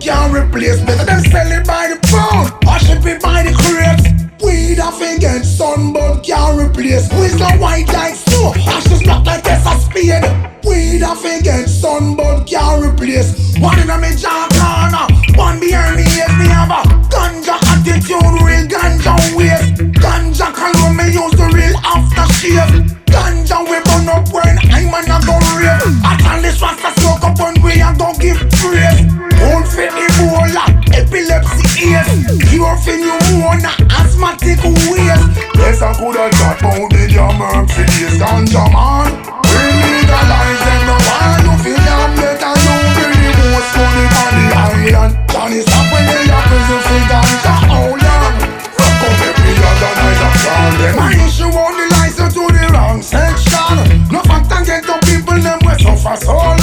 can't replace Better than sell it by the pound. Or ship it by the crate Weed a get sunburn can't replace. Wisdom white like snow, ashes black like this a spade Weed a get sunburn can't replace. One in a me jaw corner, one behind me yes me have a Ganja attitude, real ganja waste. Ganja color me use the real aftershave Cure for pneumonia, asthma automatic waste. Yes, I could have thought about the jammer for this ganja man. We legalize them. Why you feel I'm better? You bring the most money on the island. Johnny stop when they are prison for ganja. How long? Rock up every a plan. Them I issue on the license to the wrong section. No fact and get the people them we suffer so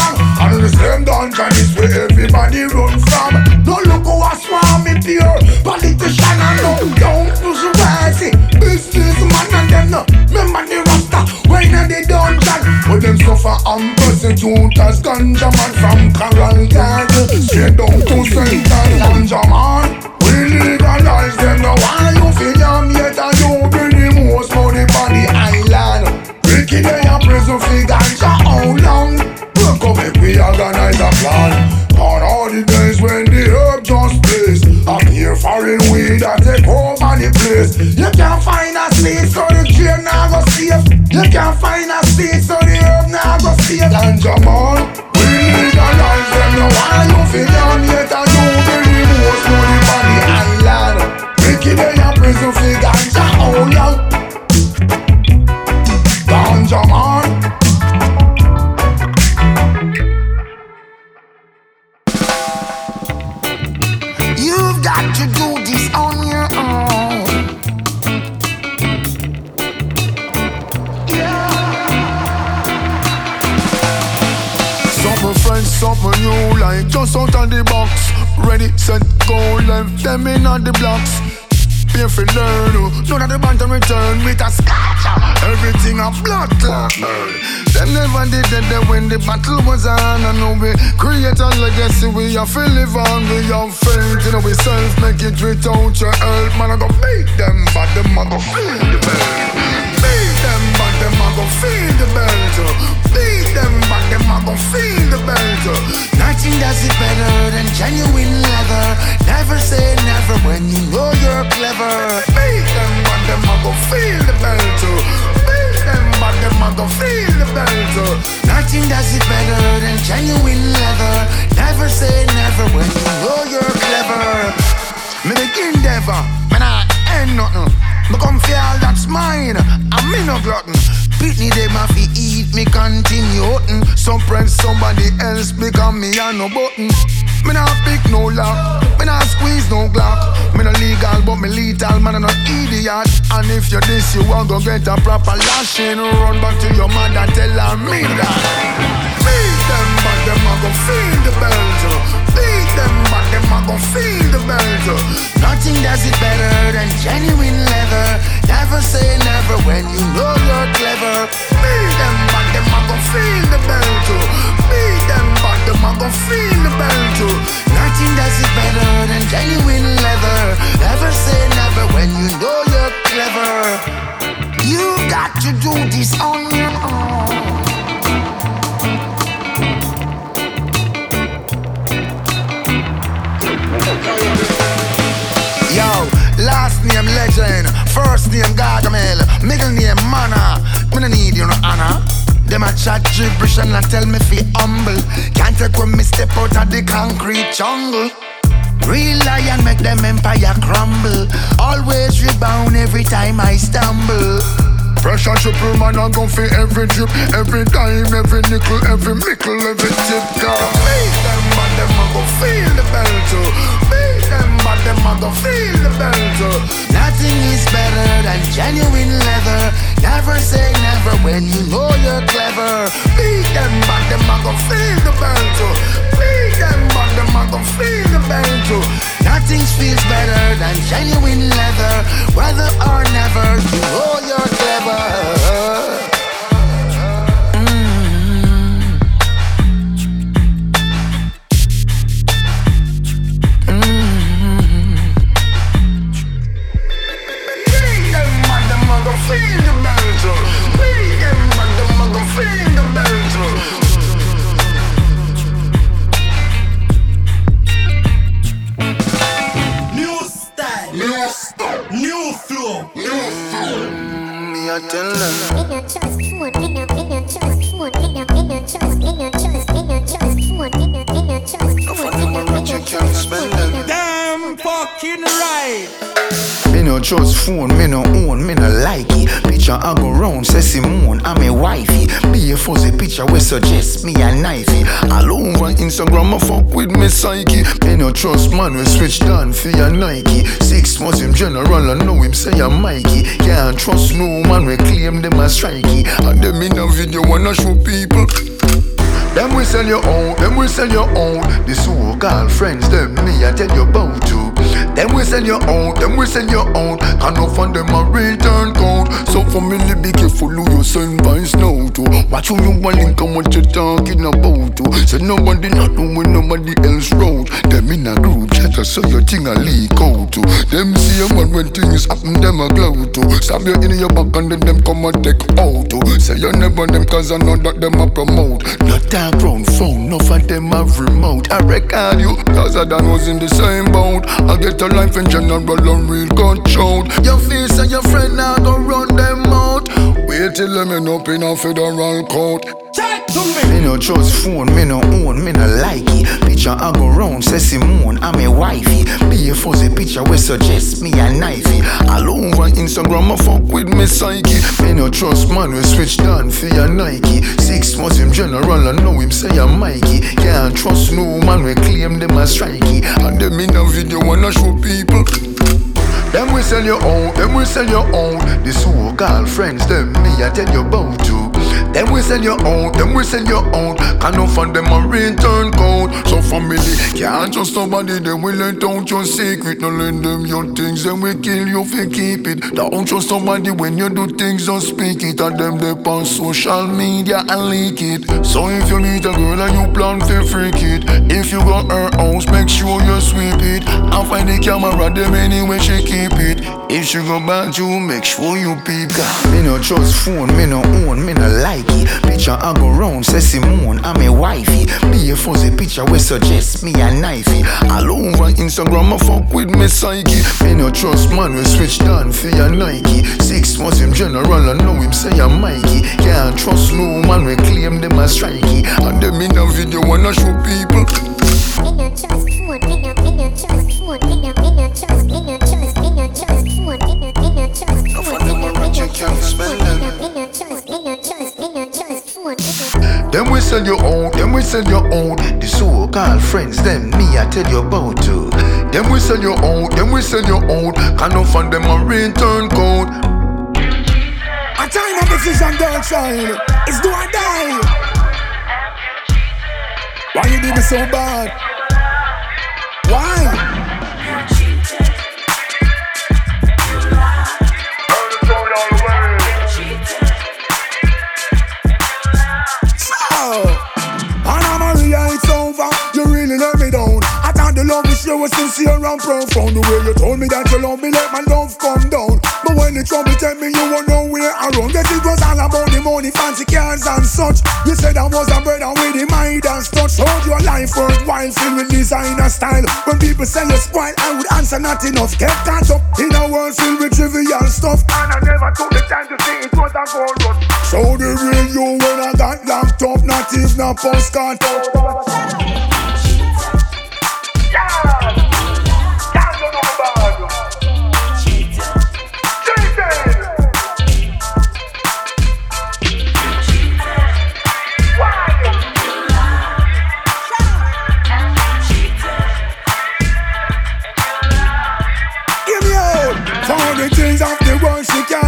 pure politician and no young bourgeoisie. Businessman and them no remember the rasta when in the dungeon. When them suffer and persecute as ganja man from Coral Garden straight down to Central Ganja man. We legalize them now. Why place You can't find a seed so the chain now go safe. You can't find a seed so the herb now go safe. Ganja man, we legalize them now Why you feel on something just out of the box. Ready, set, go, left them in on the blocks pay for learn. None of the band to return with a scotch. Everything a blood clot. Them never did that when the battle was on. I know we create a legacy. We have to live on. We have faith in ourselves. Make it without your help. Man, I go beat them, but them I go feel the belt. Beat them, but them I go feel the belt. Beat them back, them a gon' feel the belt Nothing does it better than genuine leather. Never say never when you know you're clever. Beat them back, them a gon' feel the belt Beat them back, them a gon' feel the belt Nothing does it better than genuine leather. Never say never when you know you're clever. Me begin never, man I ain't nothing. Become feel that's mine, I'm me no glutton Pitney them a eat me continue Some friends somebody else become me and no button. Me not pick no lock, me not squeeze no glock. Me no legal but me lethal man and no idiot. And if you this you want go get a proper lashing. Run back to your mother tell her me that Beat them but them a go feel the belt Beat them but them a go feel the belt Nothing does it better than genuine leather. Never say never when you know you're clever. Beat them but them a gon' feel the bell too Beat them but them a gon' feel the bell too Nothing does it better than genuine leather. Never say never when you know you're clever. You got to do this on your own Yo, last name legend, first name Gargamel, middle name Mana. Me no need you no honor. Them a chat gibberish and a tell me fi humble. Can't take when me step out of the concrete jungle. Real lion make them empire crumble. Always rebound every time I stumble. Pressure triple man I gon' fi every drip, every dime, every nickel, every mickle, every tip. Girl, beat them man, them feel the too. But them a go feel the belt. Nothing is better than genuine leather Never say never when you know you're clever. Beat them, but them a go feel the too. Beat them, but them a go feel the too. Nothing feels better than genuine leather. Whether or never, you know you're clever. Tell Damn fucking right. Me no trust phone, me no own, me no like it. Picture I go round, say Simone, I'm a wifey. Be a fuzzy picture we suggest me a knifey. All over Instagram, I fuck with me psyche. Me no trust man, we switch down for your Nike. Six months him general, I know him say I'm Mikey. Can't trust no man, we claim them as strikey. And them in a video wanna show people. Them we sell your own, them we sell your own. The so-called friends, them me I tell you about to. Them we sell your own, them we sell your own. Can no fund them a return code. So family be careful who you send by snow to. Watch who you want link and what you talking about to. So nobody not when nobody else road. Them in a group chat so your thing a leak out to. Them see a man when things happen, them a glow to. Stab you in your back and then them come and take out to. Say you never them cause I know that them a promote. Not that ground phone, no of them have remote. I record you, cause I done was in the same boat. I get a life in general, I'm real control. Your face and your friend now go run them out. Wait till them end up in a federal court. Chat to me. Me no trust phone, me no own, me no like it. Picture I go round, say Simone, I'm a wifey. Be a fuzzy picture we suggest me a knifey. All over Instagram, I fuck with me psyche. Me no trust man, we switch down for your Nike. Six months him general, I know him say I'm Mikey. Can't trust no man, we claim them as strikey. And them in a video wanna show people. Them we sell your own, them we sell your own. The so-called friends, them me I tell you about too. Them we sell your own, them we sell your own. Can no find them a return code. So family can't trust somebody, they will let out your secret. No lend them your things, then we kill you you keep it. Don't trust somebody when you do things, don't speak it. And them they on social media and leak it. So if you meet a girl and you plan to freak it, if you got her house, make sure you it. And find the camera, them anyway she keep it. If she go back you, make sure you peep. God. Me no trust phone, me no own, me no like it. Picture I go round, say Simone, I'm a wifey. Be a fuzzy picture we suggest me a knifey. All over Instagram, I fuck with me psyche. Me no trust man, we switch down for your Nike. Six months him general, I know him say I'm Mikey. Can't trust no man, we claim them as strikey. And them in a video wanna show people. Me no trust phone, me no, me no trust Them we sell your own, them we sell your own. The so-called friends, them me I tell you about too. Them we sell your own, them we sell your own. Can no find them a return code. A time of decision don't shine. It's do or die. Why you do me so bad? Was sincere and profound. The way you told me that you love me, let my love come down. But when the trouble tell me you were nowhere around, guess it was all about the money, fancy cars and such. You said I was a brother with the Midas touch. Hold your life worthwhile, filled with designer style. When people say you spoil, I would answer not enough. Kept caught up in a world filled with trivial stuff. And I never took the time to see it was a gold rush. So the real you when I got locked up, not even a postcard.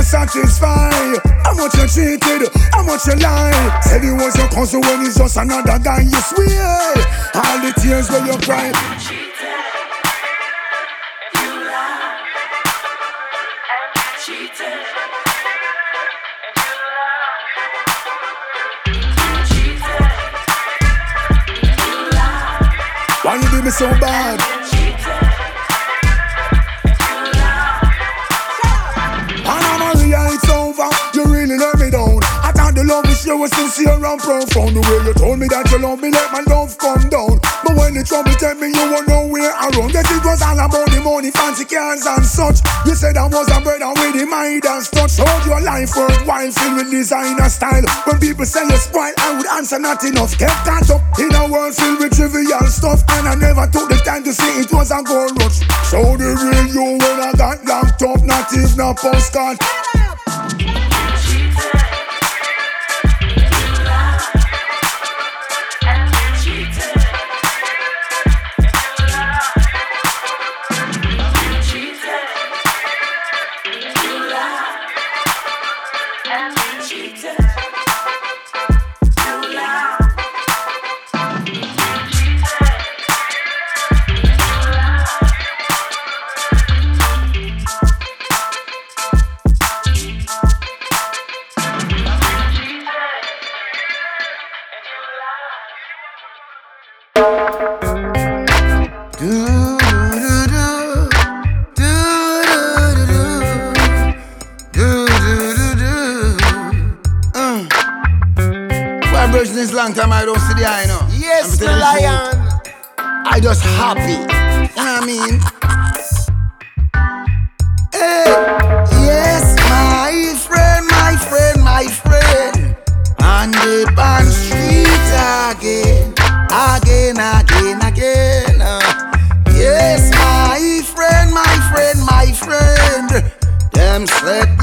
Satisfy. How much you cheated, how much you lie. Said he was your cousin when he's just another guy. You swear all the tears when you cry. Why you do me so bad? Was sincere and profound. The way you told me that you love me, let my love come down. But when the trouble tell me you were nowhere around, that it was all about the money, fancy cars and such. You said I was a brother with the mind and touch. Hold your life worthwhile, filled with designer style. When people say you spoil, I would answer not enough. Kept caught up in a world filled with trivial stuff, and I never took the time to see it was a gold rush. Show the real you when I got locked up, not even a postcard.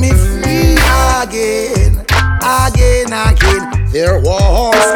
Me free again, again, again. Their walls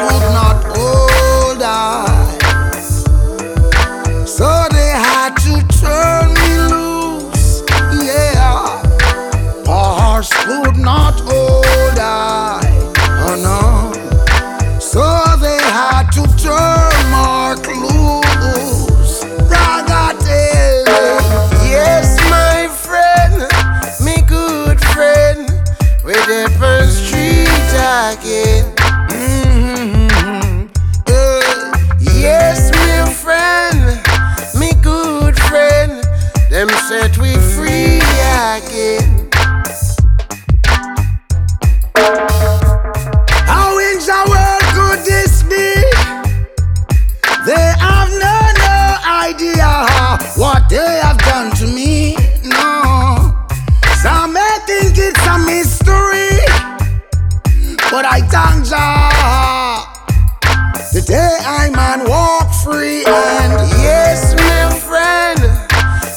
The day I man walk free and Yes, my friend,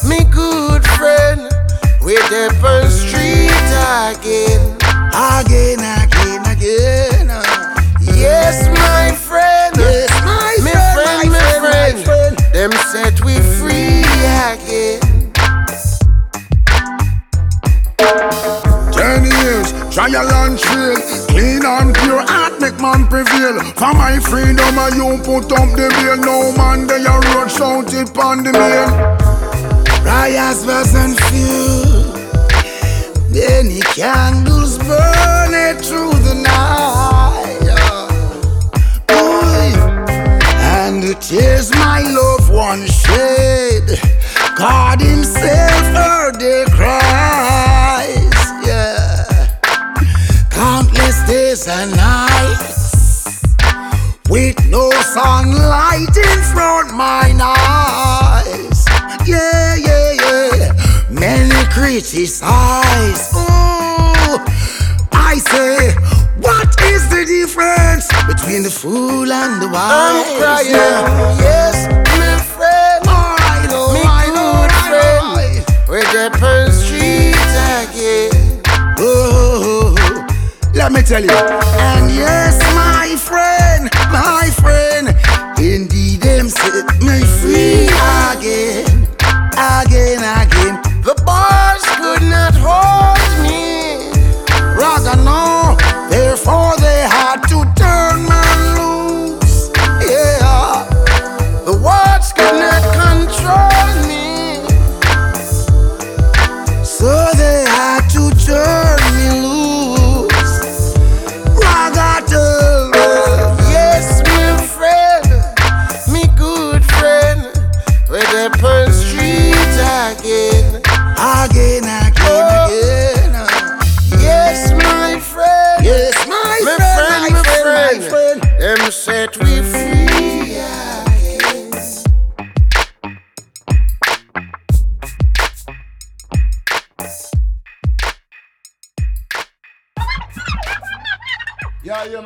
me good friend, with the first street again. again, again, again. Yes, my friend. Yes, my me friend, friend, my friend, my friend. friend. Them set we free again. Ten years, trial and trail And pure heart make man prevail For my freedom and you put up the bail No man they a road shout it on the mail Riots wasn't few. Many candles burning through the night. Ooh. And tears my loved one shed. God Himself heard their cries. Days and nights with no sunlight in front my eyes. Yeah, yeah, yeah. Many criticize. Ooh, I say, what is the difference between the fool and the wise? I'm crying. Yeah. Yes, my friend. Me alright, good alright, friend. alright. With the first street again. Let me tell you. And yes, my friend, my friend, indeed them set me free again,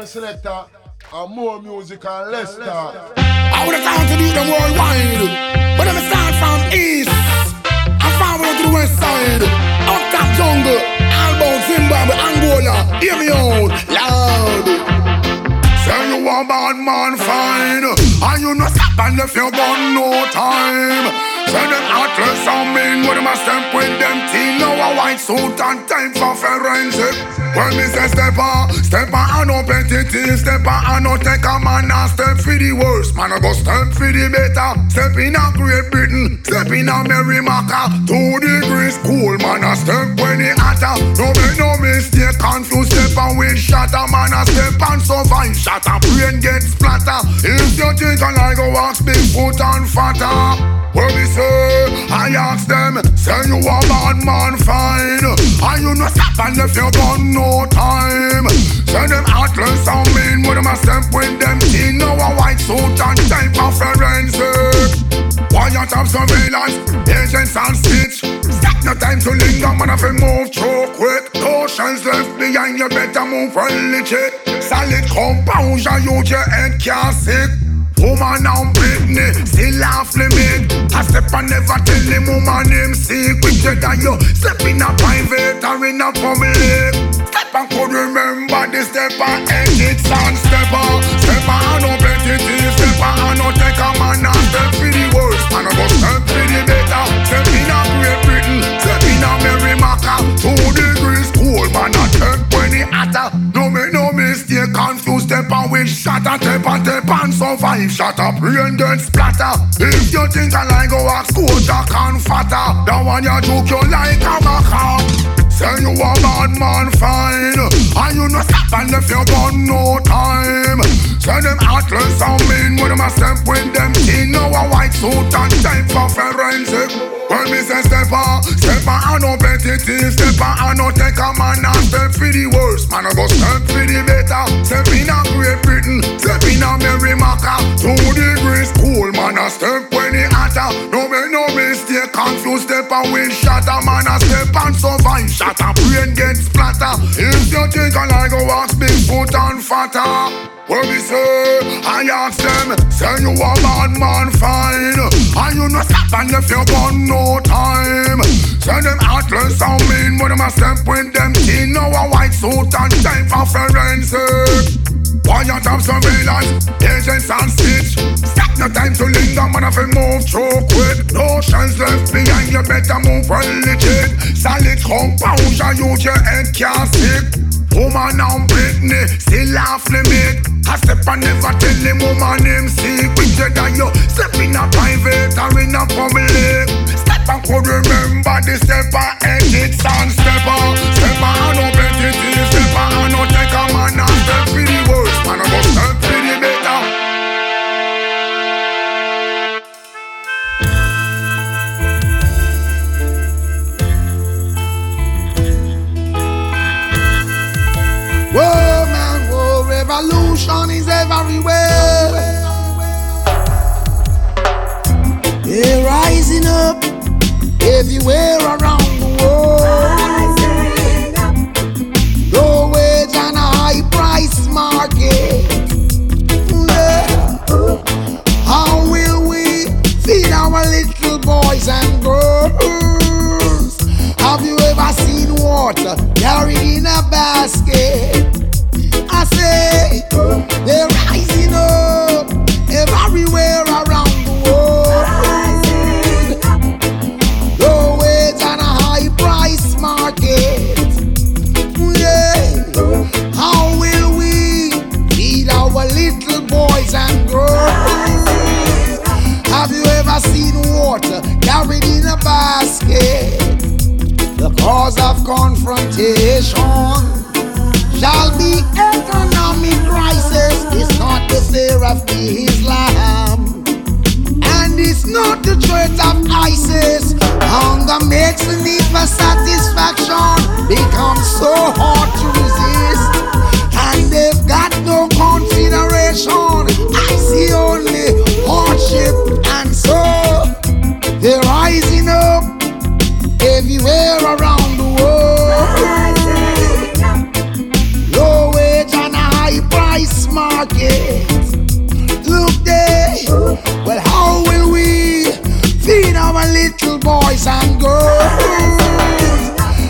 selector. And more music and less talk. I would have time to do them worldwide. But I'm start from east. I'm forward to the west side. Up top jungle. Albo, Zimbabwe, Angola. Hear me out. Loud. Say you a bad man fine And you no stop and if you got no time Say them heartless and mean With a step with them teen Now a white suit and time for forensic. When me say step on Step on and no petty Step on and no take a man And step for the worst. Man I go step for the better. Step in a Great Britain Step in a Merrimaca Two degrees cool Man I step when it hotter. No make no mistake Confused step on with shatter? Man I step and survive a brain get splatter If you think I like go ask big foot and fatter Where we say I ask them Say you a bad man fine. And you no stop and if you got no time. Say them heartless and mean With them a step with them. Now a white suit and type of forensic. Quiet of surveillance, agents and stitch Stop no time to linger, man if you move too quick. Notions left behind, you better move well legit. Solid composure, you your head can't sick Woman and Britney, still off limit I step and never tell the woman name secret. That you step in a private or in a public. Step and could remember the step and edit and step on Step on no petty step on no take a man and step for the worst. Man I go step for the better. Step in a Great Britain, step in a Merrimaca Two degrees cool. Man I take when it hotter. No make no mistake, confused step and with shatter Step and step and survive Shut up, rain then splatter. If you think I like go ask Jack and fatter. That one you joke you like a macaw Say you a bad man fine. And you no stop and if you got no time. Say them heartless and mean When them a step with them Now a white suit and time for forensic When me say step on Step on and no petty Step on and no take a man And step for the worst. Man I go step for the better. Step in a Great Britain Step in a Merrimaca Two degrees cool Man I step when it hotter. No make no mistake Confused step and with shatter. Man I step and survive Shatter. Brain get splatter If you think I like go ask big foot and fatter Where we say, I ask them, say you a bad man fine. And you no stop and if you got no time. Say them heartless and mean When them a step with them Now a white suit and time for forensic. Quiet of surveillance, agents and stitch Stop no time to linger, man if you move too quick. Notions left behind, you better move legit. Solid composure, use your head can't stick Woman and Britney, still off limit I step and never tell the woman him secret That you step in a private or in a public. Step and could remember the step and edits and on Step everywhere around of confrontation shall be economic crisis. It's not the fear of the Islam. And it's not the threat of ISIS. Hunger makes the need for satisfaction become so hard to resist. And they've got no consideration. I see only hardship. And so they're rising up everywhere around our little boys and girls.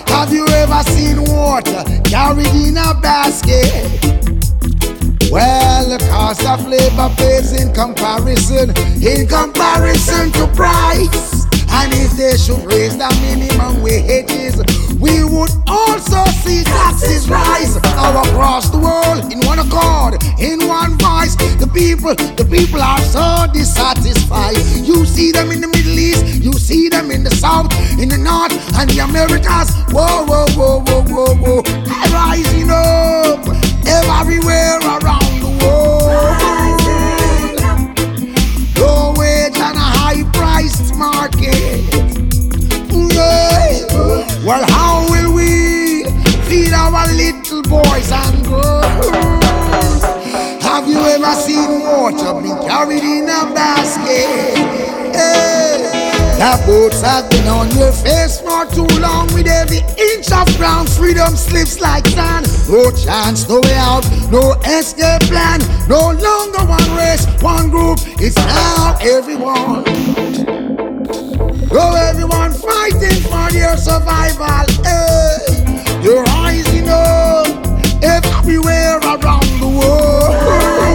Have you ever seen water carried in a basket? Well, the cost of labor pays in comparison, in comparison to price. And if they should raise the minimum wages, we would also see taxes rise all across the world in one accord, in one voice. The people, the people are so dissatisfied. You see them in the Middle East, you see them in the South, in the North, and the Americas. Whoa, whoa, whoa, whoa, whoa, whoa. Rising up everywhere around the world. Low wage and a high priced market. Yeah. Well, how will we feed our little boys and girls? Have you ever seen water be carried in a basket? Hey. The boats have been on your face for too long with every inch of ground. Freedom slips like sand. No chance, no way out, no escape plan. No longer one race, one group. It's now everyone. Go everyone fighting for their survival. Eh? Hey, you're rising up everywhere around the world.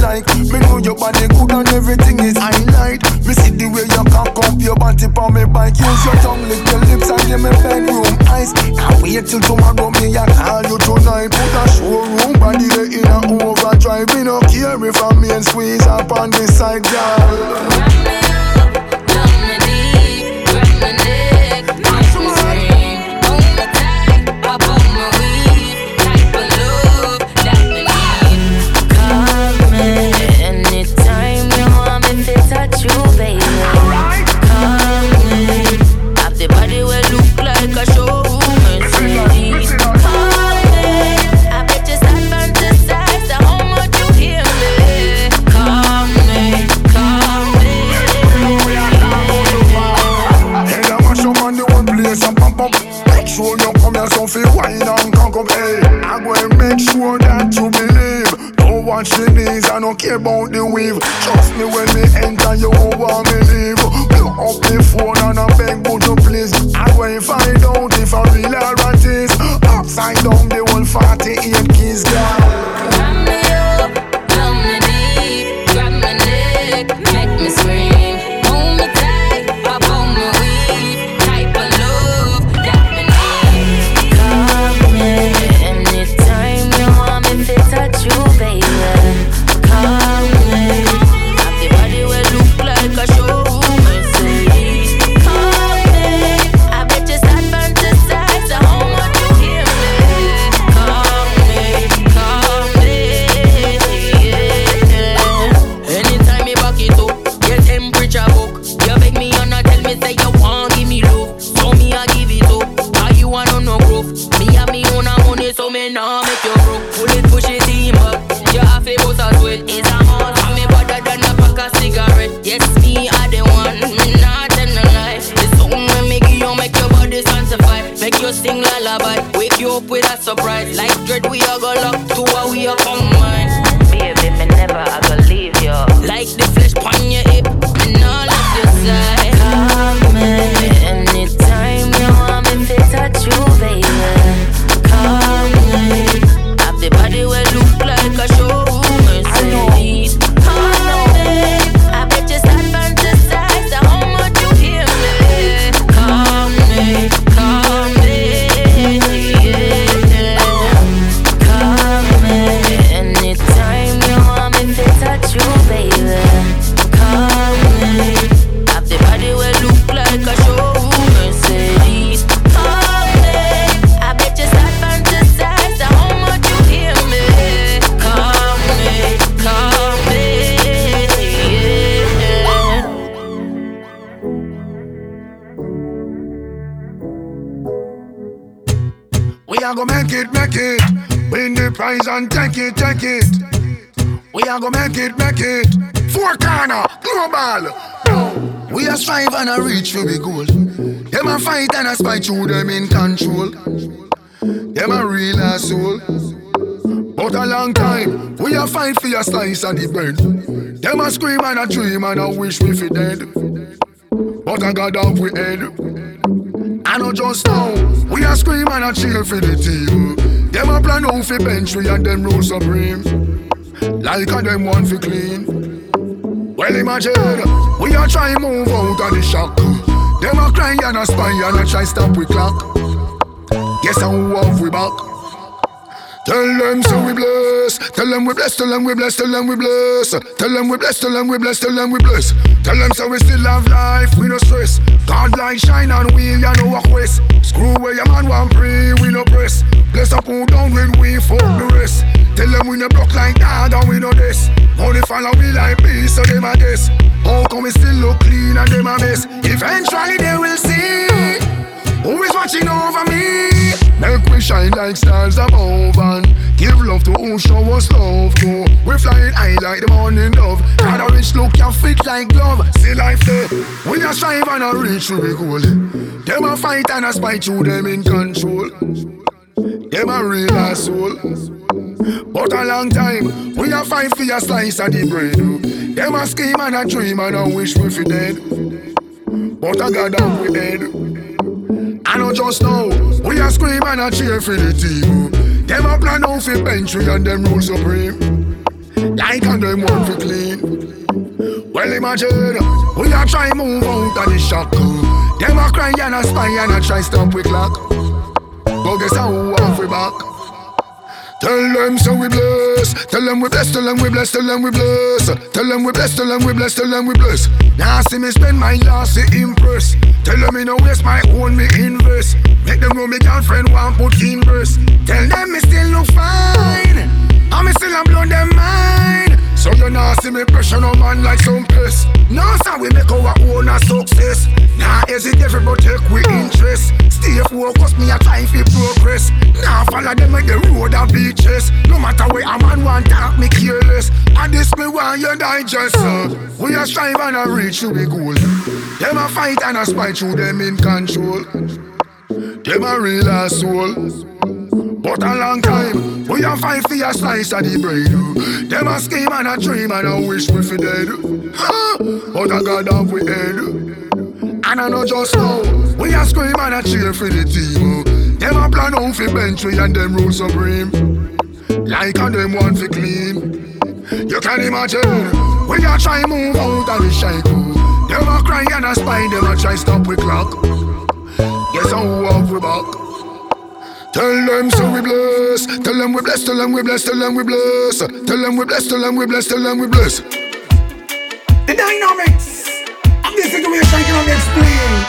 like, me know your body good and everything is highlight. Me see the way you cock up your body on me bike. Use your tongue, lick your lips and give me bedroom eyes. Can't wait till tomorrow, me I call you tonight. Put a showroom body in a overdrive. Me no care if I'm and squeeze up on this side, girl. About the weave. Trust me when me enter, you won't want me with a surprise. Like dread, we all go lock to what we are combined. Baby, me never I go leave you. Like the flesh on your hip, and all of your side. Prize and take it, take it. We are gonna make it, make it. Four corner, global. We are strive and a reach for the goal. Them a fight and a spite through them in control. Them a real asshole. But a long time, we a fight for your slice of the bread. Them a scream and a dream and a wish we fi dead. But I got off we head. I know just now, we a scream and a cheer for the team. Them a plan out fi bench we and them rule supreme. Like a them one fi clean. Well imagine, we a try move out of the shock. Them a cry and a spy and a try stop we clock. Guess how have we back? Tell them so we bless. Tell them we bless. Tell them we bless. Tell them we bless. Tell them we bless. Tell them we bless. Tell them we bless. Tell them so we still have life. We no stress. God light shine on we ya know what quest. Screw where your man want pray. We no press. Bless up who down when we fuck the rest. Tell them we no block like God and we know this. Only follow we like me so them a guess. How come we still look clean and them a mess? Eventually they will see. Who is watching over me? Shine like stars above and give love to who show us love to. We flying high like the morning dove. Got a rich look, you fit like glove. See life there. We a strive and a reach to the goal. Them a fight and a spite through them in control. Them a real asshole. But a long time, we a fight for a slice of the bread. Them a scheme and a dream and a wish we fi dead. But I got we head. I know just now, we a scream and a cheer for the team. Them a plan out for we and them rule supreme. Like and them want for clean. Well imagine, we a try move out of the shock. Them a cry and a spy and a try stop we clock. But guess how we back. Tell them so we bless. Tell them we bless. Tell them we bless. Tell them we bless. Tell them we bless. Tell them we bless. Tell them we bless. Now see me spend my last to impress. Tell them me no waste my own me invest. Make them know me girlfriend want put in verse. Tell them me still look fine. And me still a blow them mind. So you nah see me pressure no man like some piss. No sir we make our own a success. Nah hesitate but take we interest. Stay focused me a try fi progress. Nah follow them like the road of beaches. No matter where a man want talk me careless. And this me want you digest. Uh. We a strive and a reach to the goal. Them a fight and a spite through them in control. Them a real asshole. But a long time, we a fight for a slice of the bread. Them a scheme and a dream and a wish we fi dead. But a God have we head. And I know just now, we a scream and a cheer for the team. Oh. Them a plan out fi bench we and them rule supreme. Like and them want fi clean. You can imagine, we a try move out of the shackle. Them a cry and a spy, them a try stop we clock. Guess how have we back? Tell them so we bless. Tell them we bless. Tell them we bless. Tell them we bless. Tell them we bless. Tell them we bless. Tell them we bless. The dynamics this situation cannot be explained.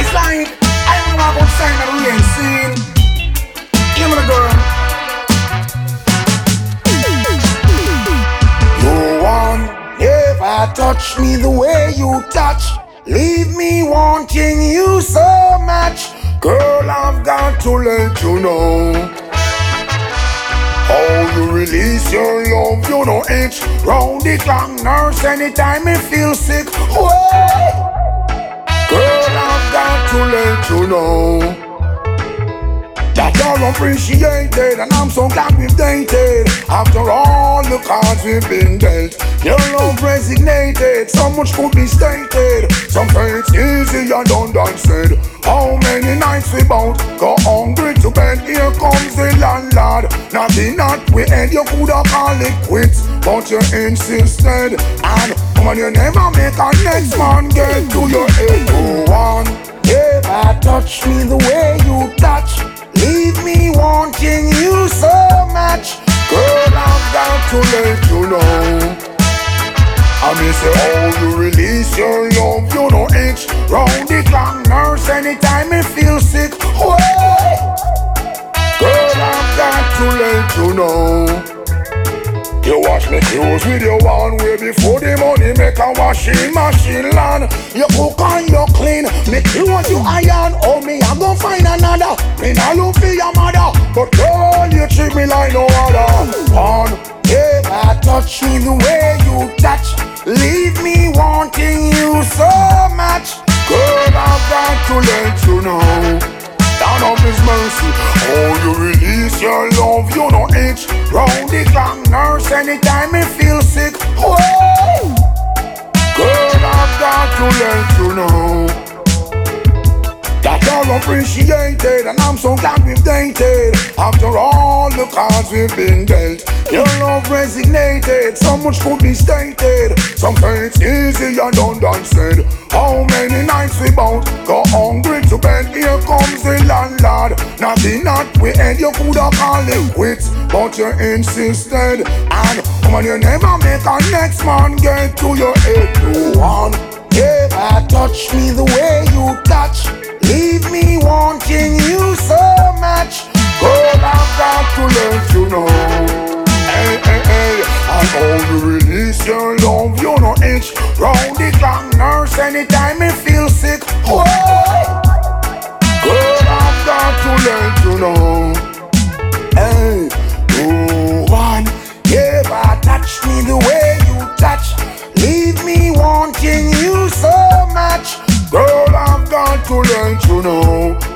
It's like I don't know about sign of the rain scene. You know the girl. No one ever touched me the way you touch. Leave me wanting you so much. Girl, I've got to let you know. How you release your love, you know itch Round the clock nurse anytime me feel sick Whoa. Girl, I've got to let you know you're appreciated, and I'm so glad we've dated. After all the cards we've been dealt, your love resignated. So much could be stated. Some easy and done done said. How many nights we bout go hungry to bed? Here comes the landlord. Nothing that we had, you coulda called it quits, but you insisted. And when you never make a next man get to your head, go on. Yeah, touch me the way you touch. Wanting you so much. Girl, I've got to let you know. I me say, oh, you release your love, you know itch Round the clock nurse anytime me feel sick Why? Girl, I've got to let you know you wash me clothes with your one way before the money make a washing machine land. You cook and you clean, me clothes you iron. Oh me, I go find another. Me not look for your mother, but girl you treat me like no other. On, yeah, touch me the way you touch. Leave me wanting you so much. Girl, I've got to let you know down of His mercy. Oh, you release your love, you know itch. Round the clock nurse anytime me feel sick. Whoa, girl, I've got to let you know. That you're appreciated, and I'm so glad we've dated. After all the cards we've been dealt, your love resignated. So much could be stated. Some say it's easy and done done said. How many nights we bout go hungry to bed? Here comes the landlord. Nothing that we had, you coulda called it quits, but you insisted. And when you never make a next man get to your head, no one. Yeah, touch me the way you touch. Leave me wanting you so much. Girl, I've got to let you know. Hey, hey, hey. Know you release your love, you know itch. Round the clock nurse anytime me feel sick. Whoa. Girl, I've got to let you know. Hey, no one ever touch me the way you touch. Leave me wanting you so much. Girl, I've got to let you know.